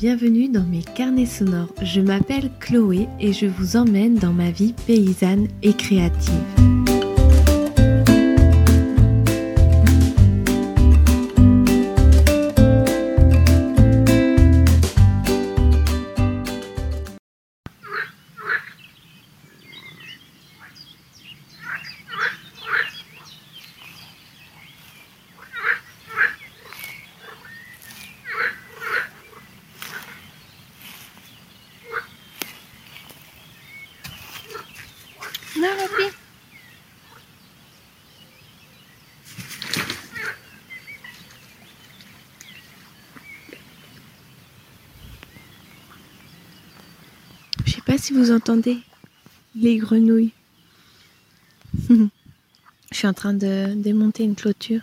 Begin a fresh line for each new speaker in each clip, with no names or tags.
bienvenue dans mes carnets sonores. Je m'appelle Chloé et je vous emmène dans ma vie paysanne et créative. Je sais pas si vous entendez les grenouilles. Je suis en train de démonter une clôture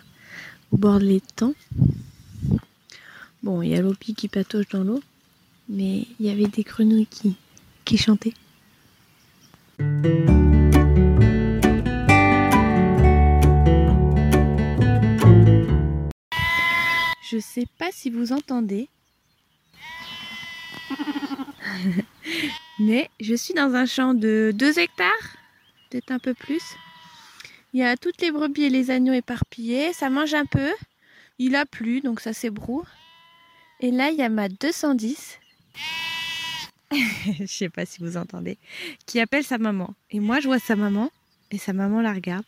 au bord de l'étang. Bon, il y a l'opi qui patauge dans l'eau, mais il y avait des grenouilles qui, qui chantaient. Je sais pas si vous entendez. Mais je suis dans un champ de 2 hectares, peut-être un peu plus. Il y a toutes les brebis et les agneaux éparpillés. Ça mange un peu. Il a plu, donc ça s'ébroue. Et là, il y a ma 210. je sais pas si vous entendez. Qui appelle sa maman. Et moi, je vois sa maman. Et sa maman la regarde.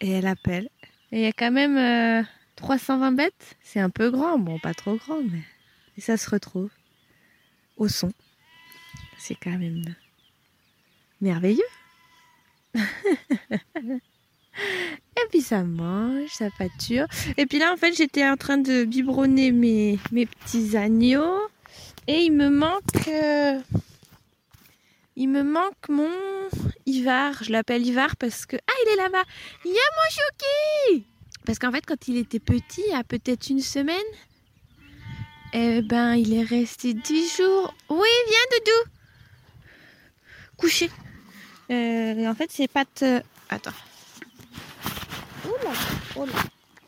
Et elle appelle. Et il y a quand même euh, 320 bêtes. C'est un peu grand. Bon, pas trop grand, mais. Et ça se retrouve au son. C'est quand même merveilleux. Et puis ça mange, ça pâture. Et puis là, en fait, j'étais en train de biberonner mes, mes petits agneaux. Et il me manque. euh, il me manque mon Ivar. Je l'appelle Ivar parce que. Ah, il est là-bas Il y a mon Chouki Parce qu'en fait, quand il était petit, a peut-être une semaine, eh ben, il est resté 10 jours. Oui, viens, Doudou. Couché. Euh, en fait, ses pattes. euh, Attends. Oula, oula.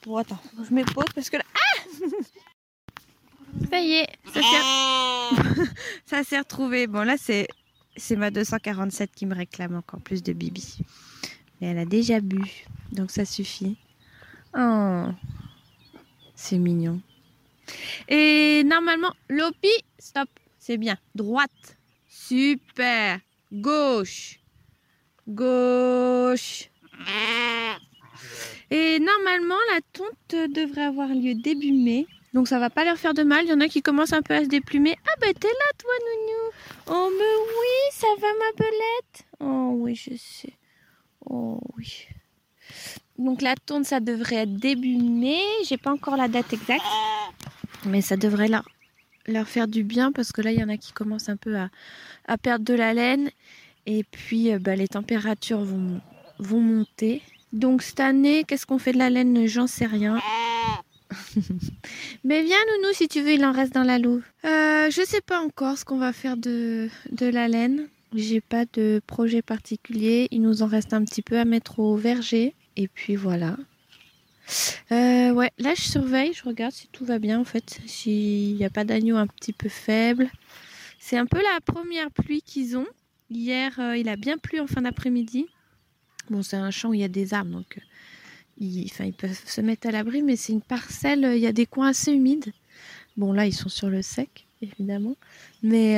Bon, attends, je me pose parce que là. Ah Ça y est, ça s'est ça s'est retrouvé. Bon, là, c'est c'est ma 247 qui me réclame encore plus de bibi. Mais elle a déjà bu, donc ça suffit. Oh, c'est mignon. Et normalement, Lopi, stop, c'est bien. Droite, super. Gauche, gauche. Et normalement, la tonte devrait avoir lieu début mai. Donc ça va pas leur faire de mal. Il y en a qui commencent un peu à se déplumer. Ah bah t'es là toi, Nounou. Oh mais oui, ça va ma belette. Oh oui, je sais. Oh oui. Donc la tonte, ça devrait être début mai. J'ai pas encore la date exacte. Mais ça devrait leur, leur faire du bien parce que là, il y en a qui commencent un peu à, à perdre de la laine. Et puis, euh, bah, les températures vont, vont monter. Donc, cette année, qu'est-ce qu'on fait de la laine? J'en sais rien. Mais viens, Nounou, si tu veux, il en reste dans la louve. Euh, je sais pas encore ce qu'on va faire de, de la laine. J'ai pas de projet particulier. Il nous en reste un petit peu à mettre au verger. Et puis voilà. Euh, ouais, là je surveille, je regarde si tout va bien en fait, s'il n'y a pas d'agneau un petit peu faible. C'est un peu la première pluie qu'ils ont. Hier, euh, il a bien plu en fin d'après-midi. Bon, c'est un champ où il y a des arbres, donc euh, ils, peuvent se mettre à l'abri, mais c'est une parcelle, il y a des coins assez humides. Bon, là, ils sont sur le sec, évidemment. Mais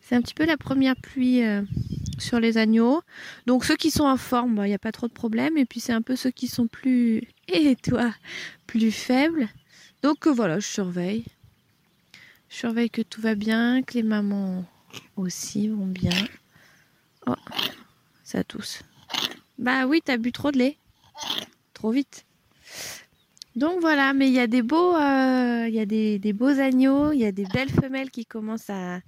c'est un petit peu la première pluie sur les agneaux. Donc ceux qui sont en forme, bah, il n'y a pas trop de problème. Et puis c'est un peu ceux qui sont plus, et toi, plus faibles. Donc euh, voilà, je surveille. Je surveille que tout va bien, que les mamans aussi vont bien. Oh, ça tousse. Bah oui, t'as bu trop de lait. Trop vite. Donc voilà, mais il y a des beaux, euh, y a des beaux agneaux, il y a des belles femelles qui commencent à,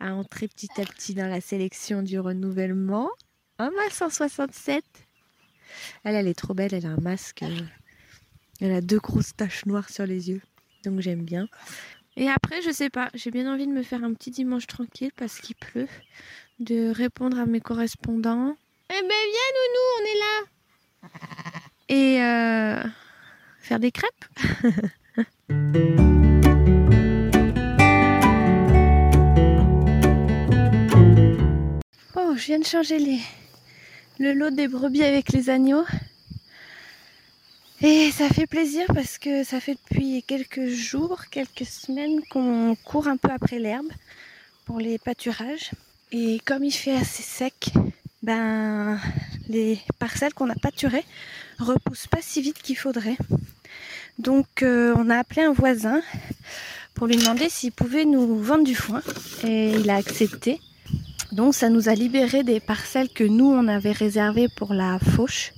à entrer petit à petit dans la sélection du renouvellement. Oh ma 167 Elle, elle est trop belle, elle a un masque. euh, Elle a deux grosses taches noires sur les yeux. Donc j'aime bien. Et après, je sais pas, j'ai bien envie de me faire un petit dimanche tranquille parce qu'il pleut. De répondre à mes correspondants. Eh ben viens Nounou, on est là Et euh, faire des crêpes Oh, je viens de changer le lot des brebis avec les agneaux. Et ça fait plaisir parce que ça fait depuis quelques jours, quelques semaines qu'on court un peu après l'herbe pour les pâturages. Et comme il fait assez sec, ben les parcelles qu'on a pâturées repoussent pas si vite qu'il faudrait. Donc euh, on a appelé un voisin pour lui demander s'il pouvait nous vendre du foin et il a accepté. Donc ça nous a libéré des parcelles que nous on avait réservées pour la fauche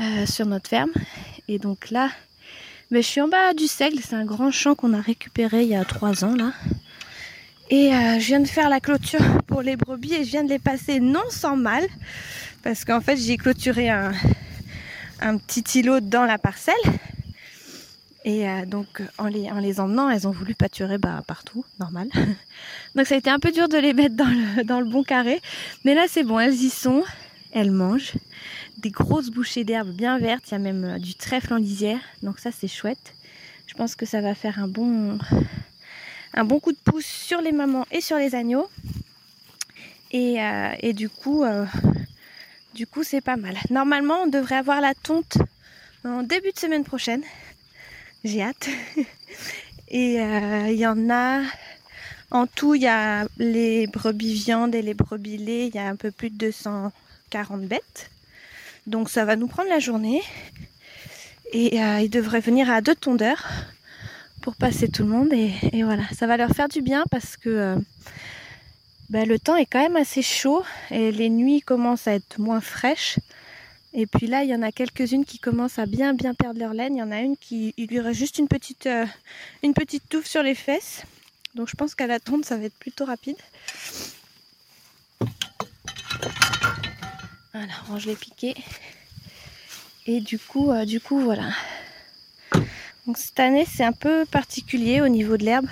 euh, sur notre ferme. Et donc là, mais je suis en bas du seigle, c'est un grand champ qu'on a récupéré il y a trois ans là. Et euh, je viens de faire la clôture pour les brebis et je viens de les passer non sans mal. Parce qu'en fait j'ai clôturé un, un petit îlot dans la parcelle. Et euh, donc en les, en emmenant, elles ont voulu pâturer bah, partout, normal. donc ça a été un peu dur de les mettre dans le, bon carré. Mais là c'est bon, elles y sont, elles mangent. Des grosses bouchées d'herbe bien vertes, il y a même euh, du trèfle en lisière. Donc ça c'est chouette. Je pense que ça va faire un bon, coup de pouce sur les mamans et sur les agneaux. Et, euh, du coup, du coup c'est pas mal. Normalement on devrait avoir la tonte en début de semaine prochaine. J'ai hâte. Et euh, il y en a, en tout, il y a les brebis viande et les brebis lait, il y a un peu plus de 240 bêtes. Donc ça va nous prendre la journée. Et euh, ils devraient venir à deux tondeurs pour passer tout le monde. Et, voilà, ça va leur faire du bien parce que euh, bah, le temps est quand même assez chaud et les nuits commencent à être moins fraîches. Et puis là, il y en a quelques-unes qui commencent à bien bien perdre leur laine. Il y en a une qui lui reste juste une petite, euh, une petite touffe sur les fesses. Donc je pense qu'à la tonte, ça va être plutôt rapide. Voilà, range les piquets. Et du coup, euh, du coup, voilà. Donc cette année, c'est un peu particulier au niveau de l'herbe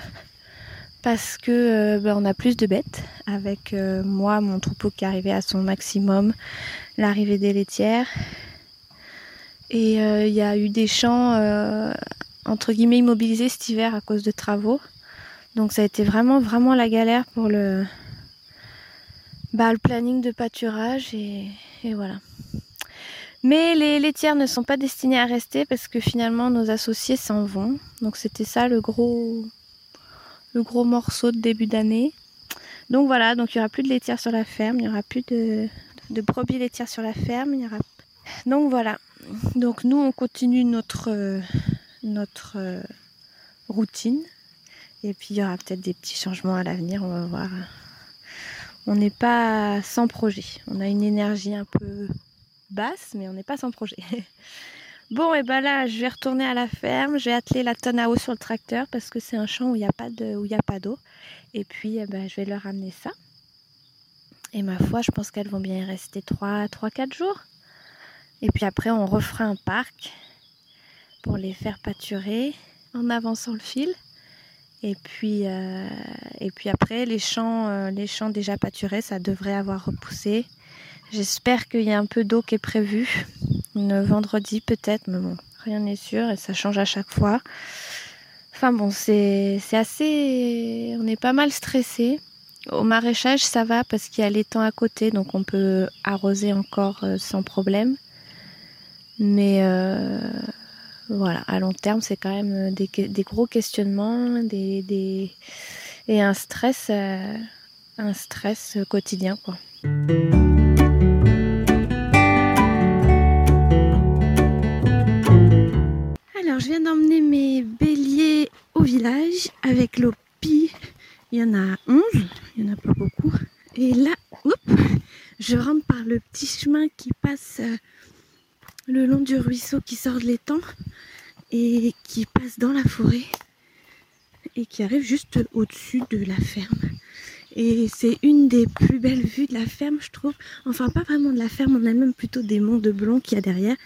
parce que euh, ben, on a plus de bêtes avec moi mon troupeau qui arrivé à son maximum l'arrivée des laitières. Et euh, il y a eu des champs euh, entre guillemets immobilisés cet hiver à cause de travaux. Donc ça a été vraiment vraiment la galère pour le, bah, le planning de pâturage et, voilà. Mais les laitières ne sont pas destinées à rester parce que finalement nos associés s'en vont. Donc c'était ça le gros le gros morceau de début d'année. Donc voilà, donc il n'y aura plus de laitière sur la ferme, il n'y aura plus de, brebis laitières sur la ferme. Donc voilà. Donc nous on continue notre, euh, euh, routine. Et puis il y aura peut-être des petits changements à l'avenir, on va voir. On n'est pas sans projet. On a une énergie un peu basse, mais on n'est pas sans projet. Bon, et ben là, je vais retourner à la ferme. Je vais atteler la tonne à eau sur le tracteur parce que c'est un champ où il n'y a pas d'eau. Et puis, eh ben, je vais leur amener ça. Et ma foi, je pense qu'elles vont bien y rester 3-4 jours. Et puis après, on refera un parc pour les faire pâturer en avançant le fil. Et puis, euh, après, les champs, euh, les champs déjà pâturés, ça devrait avoir repoussé. J'espère qu'il y a un peu d'eau qui est prévue. Le vendredi peut-être, mais bon, rien n'est sûr et ça change à chaque fois. Enfin bon, c'est assez... On est pas mal stressé. Au maraîchage, ça va parce qu'il y a l'étang à côté, donc on peut arroser encore euh, sans problème. Mais euh, voilà, à long terme, c'est quand même euh, des, gros questionnements et un stress, un stress quotidien. Quoi. Je viens d'emmener mes béliers au village avec l'OPI il y en a 11, il n'y en a pas beaucoup. Et là, je rentre par le petit chemin qui passe euh, le long du ruisseau qui sort de l'étang et qui passe dans la forêt et qui arrive juste au-dessus de la ferme. Et c'est une des plus belles vues de la ferme, je trouve. Enfin, pas vraiment de la ferme, on a même plutôt des monts de Blond qu'il y a derrière.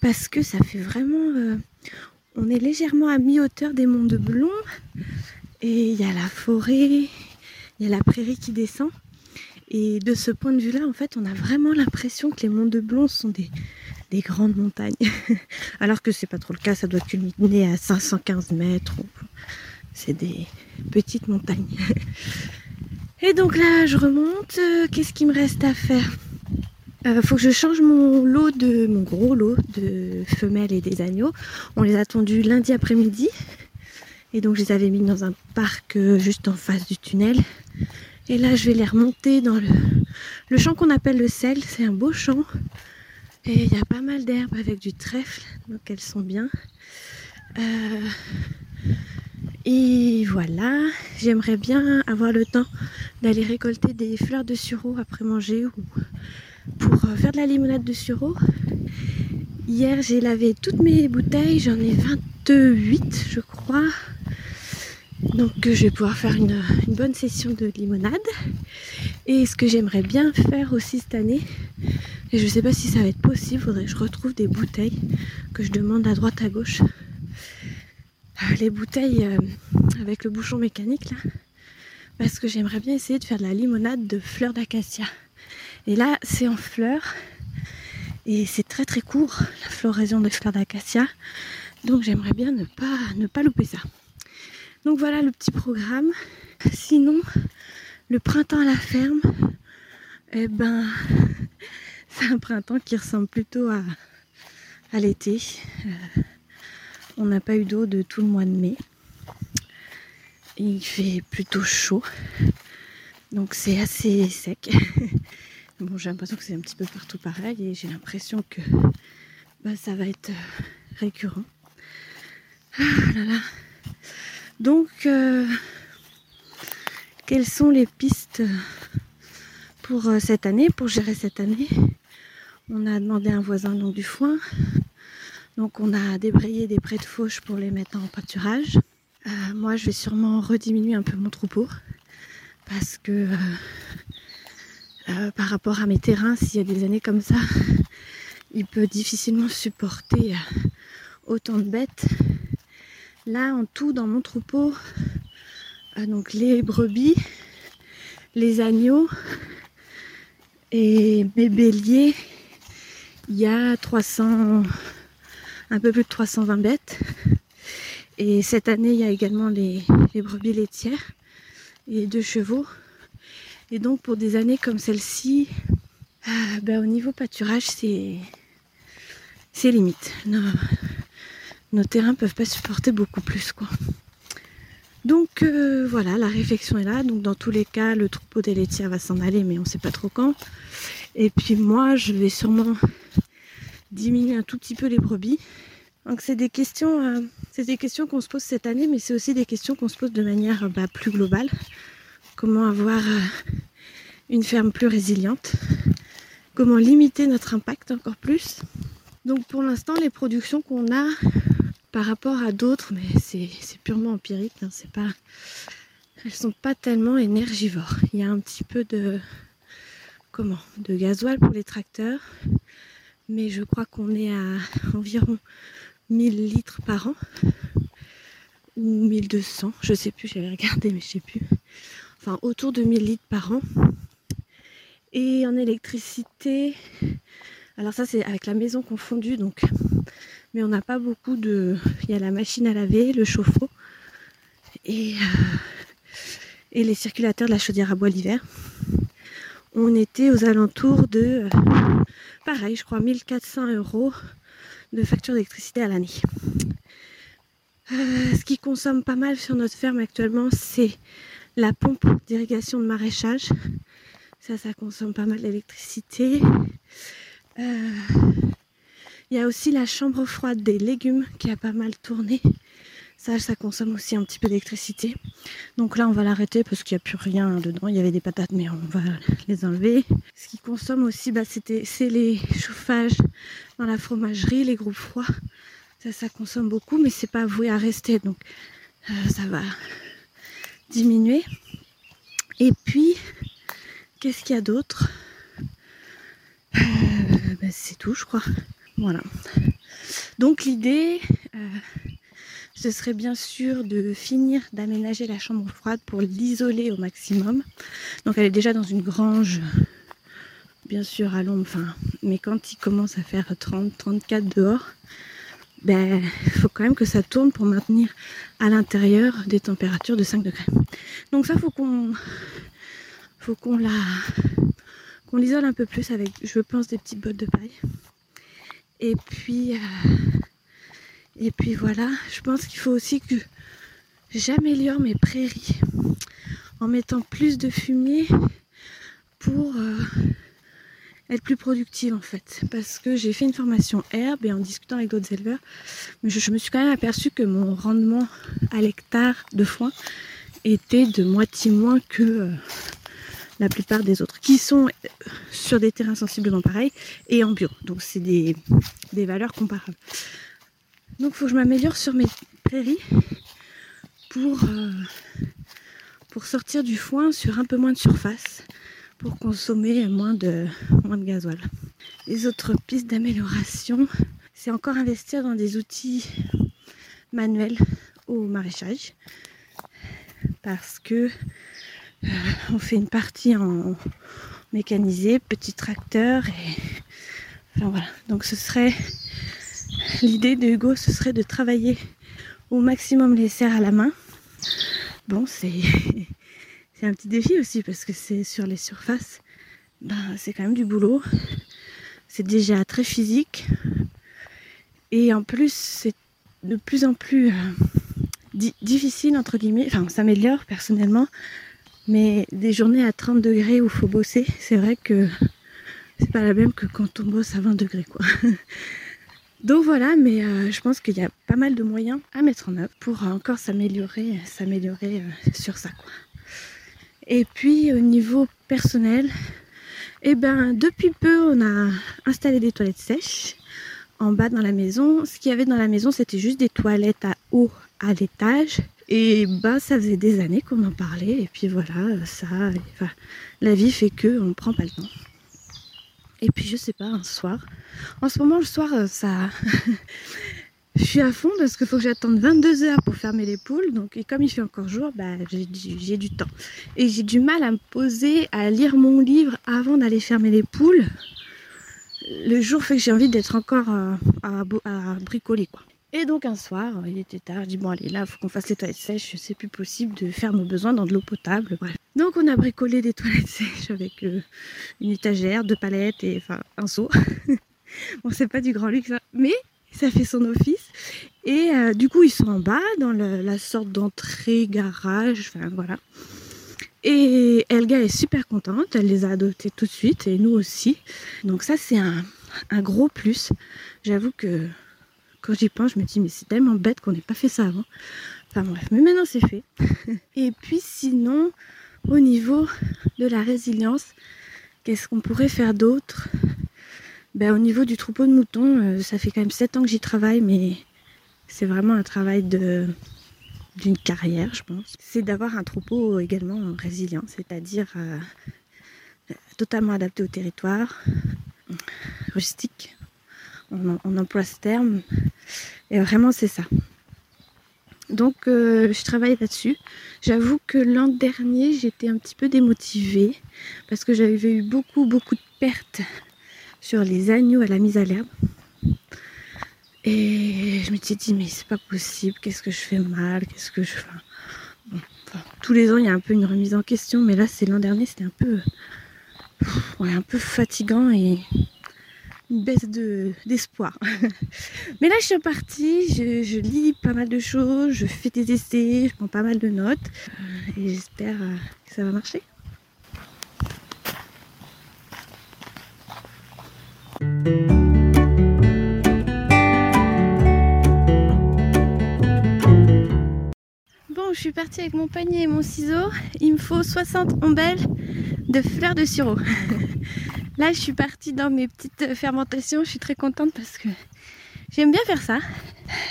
Parce que ça fait vraiment... Euh, on est légèrement à mi-hauteur des monts de Blond. Et il y a la forêt, il y a la prairie qui descend. Et de ce point de vue-là, en fait, on a vraiment l'impression que les monts de Blon sont des, grandes montagnes. Alors que c'est pas trop le cas, ça doit culminer à 515 mètres. C'est des petites montagnes. Et donc là, je remonte. Qu'est-ce qu'il me reste à faire? Euh, faut que je change mon lot de mon gros lot de femelles et des agneaux. On les a tondus lundi après-midi. Et donc je les avais mis dans un parc euh, juste en face du tunnel. Et là je vais les remonter dans le, le champ qu'on appelle le sel. C'est un beau champ. Et il y a pas mal d'herbes avec du trèfle. Donc elles sont bien. Euh, et voilà, j'aimerais bien avoir le temps d'aller récolter des fleurs de sureau après manger ou pour euh, faire de la limonade de sureau. Hier, j'ai lavé toutes mes bouteilles, j'en ai 28, je crois. Donc, euh, je vais pouvoir faire une, bonne session de limonade. Et ce que j'aimerais bien faire aussi cette année, et je ne sais pas si ça va être possible, faudrait que je retrouve des bouteilles que je demande à droite à gauche. Ah, les bouteilles euh, avec le bouchon mécanique là, parce que j'aimerais bien essayer de faire de la limonade de fleurs d'acacia. Et là, c'est en fleurs. Et c'est très très court, la floraison des fleurs d'acacia. Donc j'aimerais bien ne pas, louper ça. Donc voilà le petit programme. Sinon, le printemps à la ferme, eh ben, c'est un printemps qui ressemble plutôt à, à l'été. Euh, on n'a pas eu d'eau de tout le mois de mai. Il fait plutôt chaud. Donc c'est assez sec. J'ai l'impression que c'est un petit peu partout pareil et j'ai l'impression que bah, ça va être euh, récurrent. Ah là là. Donc, euh, quelles sont les pistes pour euh, cette année, pour gérer cette année? On a demandé à un voisin donc, du foin. Donc, on a débrayé des prés de fauche pour les mettre en pâturage. moi, je vais sûrement rediminuer un peu mon troupeau parce que par rapport à mes terrains, s'il y a des années comme ça, il peut difficilement supporter euh, autant de bêtes. Là, en tout, dans mon troupeau, euh, donc les brebis, les agneaux et mes béliers, il y a 300, un peu plus de 320 bêtes. Et cette année, il y a également les brebis laitières et deux chevaux. Et donc pour des années comme celle-ci, euh, ben, au niveau pâturage, c'est c'est limite. Nos, nos, terrains peuvent pas supporter beaucoup plus quoi. Donc euh, voilà, la réflexion est là. Donc dans tous les cas, le troupeau des laitières va s'en aller, mais on ne sait pas trop quand. Et puis moi, je vais sûrement diminuer un tout petit peu les brebis. Donc c'est des questions, euh, c'est des questions qu'on se pose cette année, mais c'est aussi des questions qu'on se pose de manière bah, plus globale comment avoir euh, une ferme plus résiliente, comment limiter notre impact encore plus? Donc pour l'instant, les productions qu'on a par rapport à d'autres, mais c'est purement empirique, hein, c'est pas, elles sont pas tellement énergivores. Il y a un petit peu de comment, de gasoil pour les tracteurs, mais je crois qu'on est à environ 1000 litres par an ou 1200, je sais plus, j'avais regardé mais je sais plus enfin autour de 1000 litres par an. Et en électricité, alors ça c'est avec la maison confondue, donc, mais on n'a pas beaucoup de. Il y a la machine à laver, le chauffe-eau et, euh, et les circulateurs de la chaudière à bois l'hiver. On était aux alentours de, pareil, je crois 1400 euros de facture d'électricité à l'année. Euh, ce qui consomme pas mal sur notre ferme actuellement, c'est la pompe d'irrigation de maraîchage. Ça, ça consomme pas mal d'électricité. Euh, il y a aussi la chambre froide des légumes qui a pas mal tourné. Ça, ça consomme aussi un petit peu d'électricité. Donc là, on va l'arrêter parce qu'il n'y a plus rien dedans. Il y avait des patates, mais on va les enlever. Ce qui consomme aussi, bah, c'est les chauffages dans la fromagerie, les groupes froids. Ça, ça consomme beaucoup, mais c'est pas voué à rester. Donc euh, ça va diminuer. Et puis, qu'est-ce qu'il y a d'autre? Euh, ben, C'est tout, je crois. Voilà. Donc l'idée, euh, ce serait bien sûr de finir d'aménager la chambre froide pour l'isoler au maximum. Donc elle est déjà dans une grange, bien sûr à l'ombre, mais quand il commence à faire 30-34 dehors, ben, il faut quand même que ça tourne pour maintenir à l'intérieur des températures de 5 degrés. Donc ça, faut qu'on
faut qu'on la qu'on l'isole un peu plus avec, je pense, des petites bottes de paille. Et puis, euh, et puis voilà, je pense qu'il faut aussi que j'améliore mes prairies en mettant plus de fumier pour euh, être plus productive en fait. Parce que j'ai fait une formation herbe et en discutant avec d'autres éleveurs, je, me suis quand même aperçu que mon rendement à l'hectare de foin était de moitié moins que euh, la plupart des autres, qui sont sur des terrains sensiblement pareils et en bio. Donc c'est des, des valeurs comparables. Donc il faut que je m'améliore sur mes prairies pour, euh, pour sortir du foin sur un peu moins de surface pour consommer moins de, moins de gasoil. Les autres pistes d'amélioration, c'est encore investir dans des outils manuels au maraîchage parce que euh, on fait une partie en mécanisé, petit tracteur et enfin voilà. Donc ce serait l'idée de Hugo, ce serait de travailler au maximum les serres à la main. Bon, c'est c'est un petit défi aussi parce que c'est sur les surfaces, ben, c'est quand même du boulot. C'est déjà très physique. Et en plus, c'est de plus en plus euh, difficile, entre guillemets. Enfin, on s'améliore personnellement. Mais des journées à 30 degrés où il faut bosser, c'est vrai que c'est pas la même que quand on bosse à 20 degrés, quoi. Donc voilà, mais euh, je pense qu'il y a pas mal de moyens à mettre en œuvre pour encore s'améliorer, s'améliorer euh, sur ça, quoi. Et puis au niveau personnel, eh ben depuis peu on a installé des toilettes sèches en bas dans la maison. Ce qu'il y avait dans la maison c'était juste des toilettes à eau à l'étage. Et ben ça faisait des années qu'on en parlait et puis voilà, ça, la vie fait que on prend pas le temps. Et puis je sais pas, un soir, en ce moment le soir ça je suis à fond parce qu'il faut que j'attende 22 heures pour fermer les poules. Donc, et comme il fait encore jour, bah, j'ai du temps. Et j'ai du mal à me poser, à lire mon livre avant d'aller fermer les poules. Le jour fait que j'ai envie d'être encore euh, à, bricoler. quoi. Et donc un soir, il était tard, je dis bon allez là, faut qu'on fasse les toilettes sèches, c'est plus possible de faire nos besoins dans de l'eau potable. Bref. Donc on a bricolé des toilettes sèches avec euh, une étagère, deux palettes et enfin un seau. bon c'est pas du grand luxe, hein. mais ça fait son office. Et euh, du coup, ils sont en bas, dans la sorte d'entrée, garage, enfin voilà. Et Elga est super contente, elle les a adoptés tout de suite, et nous aussi. Donc ça, c'est un, un, gros plus. J'avoue que quand j'y pense, je me dis, mais c'est tellement bête qu'on n'ait pas fait ça avant. Enfin bref, mais maintenant c'est fait. et puis sinon, au niveau de la résilience, qu'est-ce qu'on pourrait faire d'autre? Ben, au niveau du troupeau de moutons, euh, ça fait quand même 7 ans que j'y travaille, mais c'est vraiment un travail d'une carrière, je pense. C'est d'avoir un troupeau également résilient, c'est-à-dire euh, totalement adapté au territoire, rustique. On, on, emploie ce terme, et vraiment c'est ça. Donc euh, je travaille là-dessus. J'avoue que l'an dernier j'étais un petit peu démotivée parce que j'avais eu beaucoup beaucoup de pertes sur les agneaux à la mise à l'herbe. Et je me suis dit, mais c'est pas possible, qu'est-ce que je fais mal, qu'est-ce que je fais? tous les ans, il y a un peu une remise en question, mais là, c'est l'an dernier, c'était un peu, un peu fatigant et une baisse de, d'espoir. mais là, je suis partie, je, lis pas mal de choses, je fais des essais, je prends pas mal de notes, et j'espère euh, que ça va marcher. Bon, je suis partie avec mon panier et mon ciseau. Il me faut 60 ombelles de fleurs de sureau. Là, je suis partie dans mes petites fermentations. Je suis très contente parce que j'aime bien faire ça.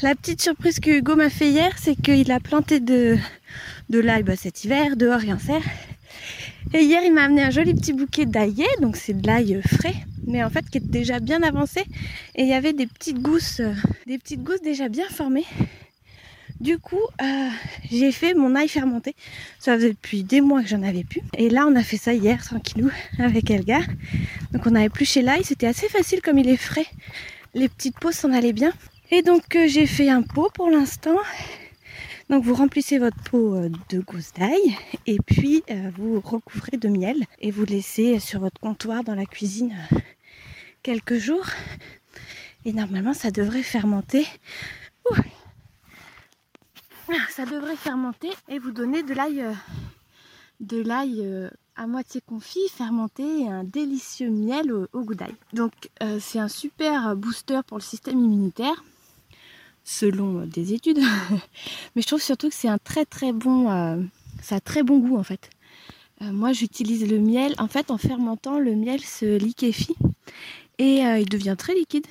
La petite surprise que Hugo m'a fait hier, c'est qu'il a planté de, de l'ail bah, cet hiver, dehors et en serre. Et hier, il m'a amené un joli petit bouquet d'ail, donc c'est de l'ail frais, mais en fait qui est déjà bien avancé. Et il y avait des petites gousses, euh, des petites gousses déjà bien formées. Du coup, euh, j'ai fait mon ail fermenté. Ça faisait depuis des mois que j'en avais plus. Et là, on a fait ça hier, tranquillou, avec Elga. Donc on plus chez l'ail. C'était assez facile comme il est frais. Les petites peaux s'en allaient bien. Et donc, euh, j'ai fait un pot pour l'instant. Donc vous remplissez votre pot euh, de gousse d'ail et puis euh, vous recouvrez de miel et vous laissez sur votre comptoir dans la cuisine euh, quelques jours. Et normalement ça devrait fermenter. Ah, ça devrait fermenter et vous donner de l'ail à moitié confit, fermenté et un délicieux miel au, au. Donc c'est un super booster pour le système immunitaire selon des études. Mais je trouve surtout que c'est un très très bon, euh, ça a très bon goût en fait. Euh, moi j'utilise le miel, en fait en fermentant le miel se liquéfie et euh, il devient très liquide.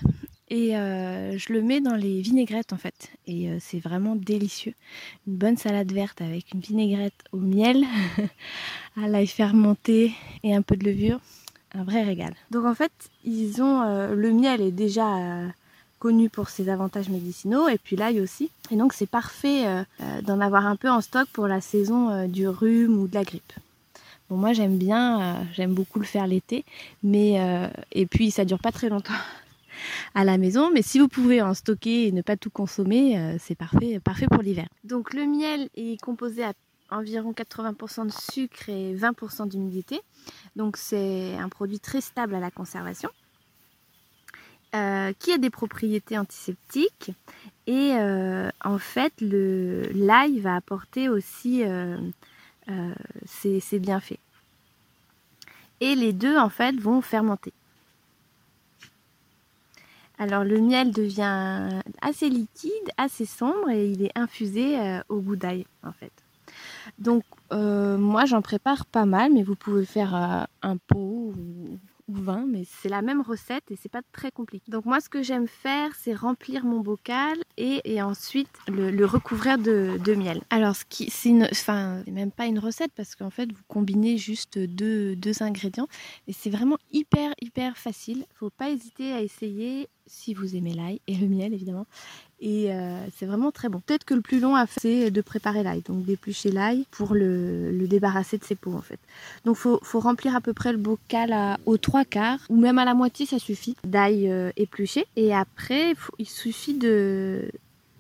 Et je le mets dans les vinaigrettes en fait. Et c'est vraiment délicieux. Une bonne salade verte avec une vinaigrette au miel, à l'ail fermenté et un peu de levure. Un vrai régal. Donc en fait, ils ont le miel est déjà connu pour ses avantages médicinaux et puis l'ail aussi. Et donc c'est parfait euh, euh, d'en avoir un peu en stock pour la saison euh, du rhume ou de la grippe. Bon moi j'aime bien, j'aime beaucoup le faire l'été, mais et puis ça dure pas très longtemps à la maison, mais si vous pouvez en stocker et ne pas tout consommer, c'est parfait, parfait pour l'hiver. Donc le miel est composé à environ 80% de sucre et 20% d'humidité. Donc c'est un produit très stable à la conservation. Euh, qui a des propriétés antiseptiques et euh, en fait l'ail va apporter aussi euh, ses, bienfaits. Et les deux en fait vont fermenter. Alors le miel devient assez liquide, assez sombre et il est infusé au goût d'ail en fait. Donc moi j'en prépare pas mal, mais vous pouvez faire un pot vin, mais c'est la même recette et c'est pas très compliqué. Donc moi ce que j'aime faire c'est remplir mon bocal et, ensuite le, recouvrir de, miel. Alors ce qui c'est une, enfin même pas une recette parce qu'en fait vous combinez juste deux, deux ingrédients et c'est vraiment hyper hyper facile. Faut pas hésiter à essayer si vous aimez l'ail et le miel évidemment. Et euh, c'est vraiment très bon. Peut-être que le plus long à faire, c'est de préparer l'ail. Donc d'éplucher l'ail pour le, débarrasser de ses peaux en fait. Donc faut, faut remplir à peu près le bocal aux trois quarts ou même à la moitié ça suffit d'ail euh, épluché. Et après il suffit de,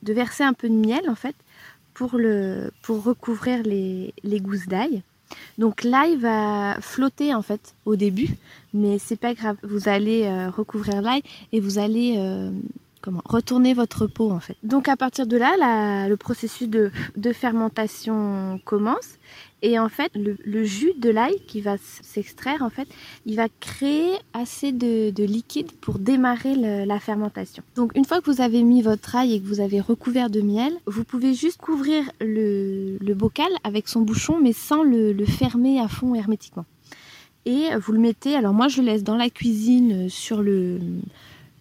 de verser un peu de miel en fait pour, le, pour recouvrir les, les gousses d'ail. Donc l'ail va flotter en fait au début, mais c'est pas grave. Vous allez euh, recouvrir l'ail et vous allez euh, comment retourner votre peau en fait. Donc à partir de là, le processus de, fermentation commence et en fait le, jus de l'ail qui va s'extraire en fait, il va créer assez de, liquide pour démarrer la fermentation. Donc une fois que vous avez mis votre ail et que vous avez recouvert de miel, vous pouvez juste couvrir le, bocal avec son bouchon mais sans le, fermer à fond hermétiquement. Et vous le mettez, alors moi je le laisse dans la cuisine sur le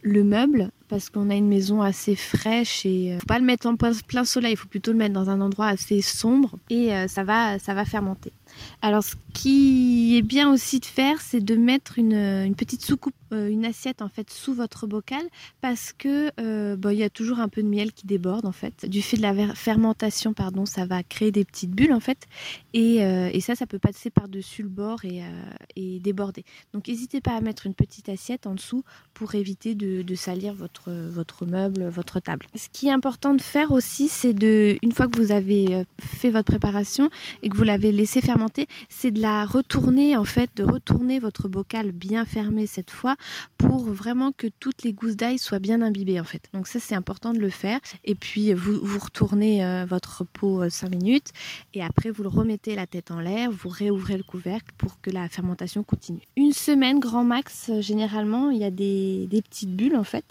le meuble parce qu'on a une maison assez fraîche et euh, faut pas le mettre en plein soleil, il faut plutôt le mettre dans un endroit assez sombre et euh, ça va ça va fermenter. Alors ce qui est bien aussi de faire, c'est de mettre une, petite soucoupe, une assiette en fait sous votre bocal parce que euh, il y a toujours un peu de miel qui déborde en fait. Du fait de la fermentation, pardon, ça va créer des petites bulles en fait et, euh, ça, ça peut passer par-dessus le bord et, déborder. Donc n'hésitez pas à mettre une petite assiette en dessous pour éviter de, de, salir votre, votre meuble, votre table. Ce qui est important de faire aussi, c'est de, une fois que vous avez fait votre préparation et que vous l'avez laissé fermenter, c'est de la retourner en fait, de retourner votre bocal bien fermé cette fois pour vraiment que toutes les gousses d'ail soient bien imbibées en fait. Donc ça c'est important de le faire. Et puis vous, retournez euh, votre pot 5 euh, minutes et après vous le remettez la tête en l'air, vous réouvrez le couvercle pour que la fermentation continue. Une semaine grand max, euh, généralement il y a des, des petites bulles en fait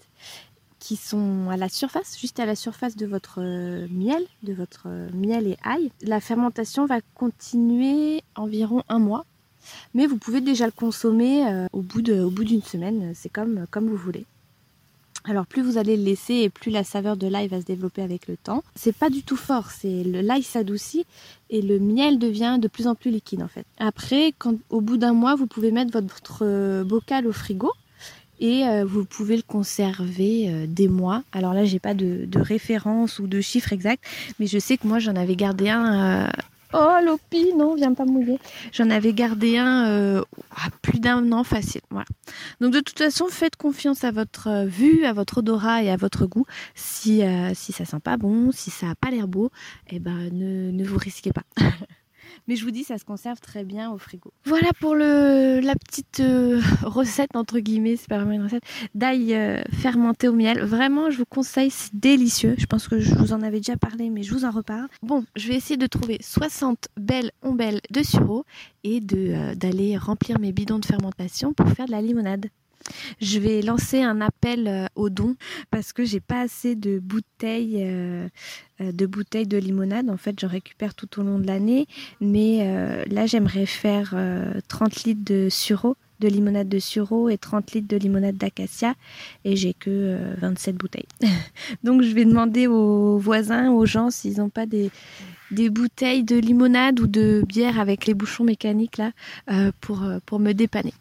qui sont à la surface, juste à la surface de votre euh, miel, de votre miel et ail. La fermentation va continuer environ un mois, mais vous pouvez déjà le consommer euh, au bout d'une semaine, c'est comme, vous voulez. Alors plus vous allez le laisser et plus la saveur de l'ail va se développer avec le temps. C'est pas du tout fort, c'est l'ail s'adoucit et le miel devient de plus en plus liquide en fait. Après, au bout d'un mois, vous pouvez mettre votre bocal au frigo et euh, vous pouvez le conserver euh, des mois. Alors là, j'ai pas de, référence ou de chiffre exact, mais je sais que moi j'en avais gardé un euh,
Oh Lopi, non, viens pas mouiller. J'en avais gardé un euh, à plus d'un an facile. Voilà. Donc de toute façon, faites confiance à votre euh, vue, à votre odorat et à votre goût. Si, euh, si ça sent pas bon, si ça a pas l'air beau, eh ben ne, ne vous risquez pas. Mais je vous dis, ça se conserve très bien au frigo. Voilà pour le, la petite euh, recette, entre guillemets, c'est pas vraiment une recette, d'ail euh, fermenté au miel. Vraiment, je vous conseille, c'est délicieux. Je pense que je vous en avais déjà parlé, mais je vous en reparle. Bon, je vais essayer de trouver 60 belles ombelles de sureau et euh, d'aller remplir mes bidons de fermentation pour faire de la limonade. Je vais lancer un appel euh, aux dons parce que j'ai pas assez de bouteilles euh, euh, de limonade. En fait, j'en récupère tout au long de l'année, mais là j'aimerais faire euh, 30 litres de de limonade de sureau et 30 litres de limonade d'acacia et j'ai que euh, 27 bouteilles. Donc je vais demander aux voisins, aux gens s'ils n'ont pas des bouteilles de limonade ou de bière avec les bouchons mécaniques là pour me dépanner.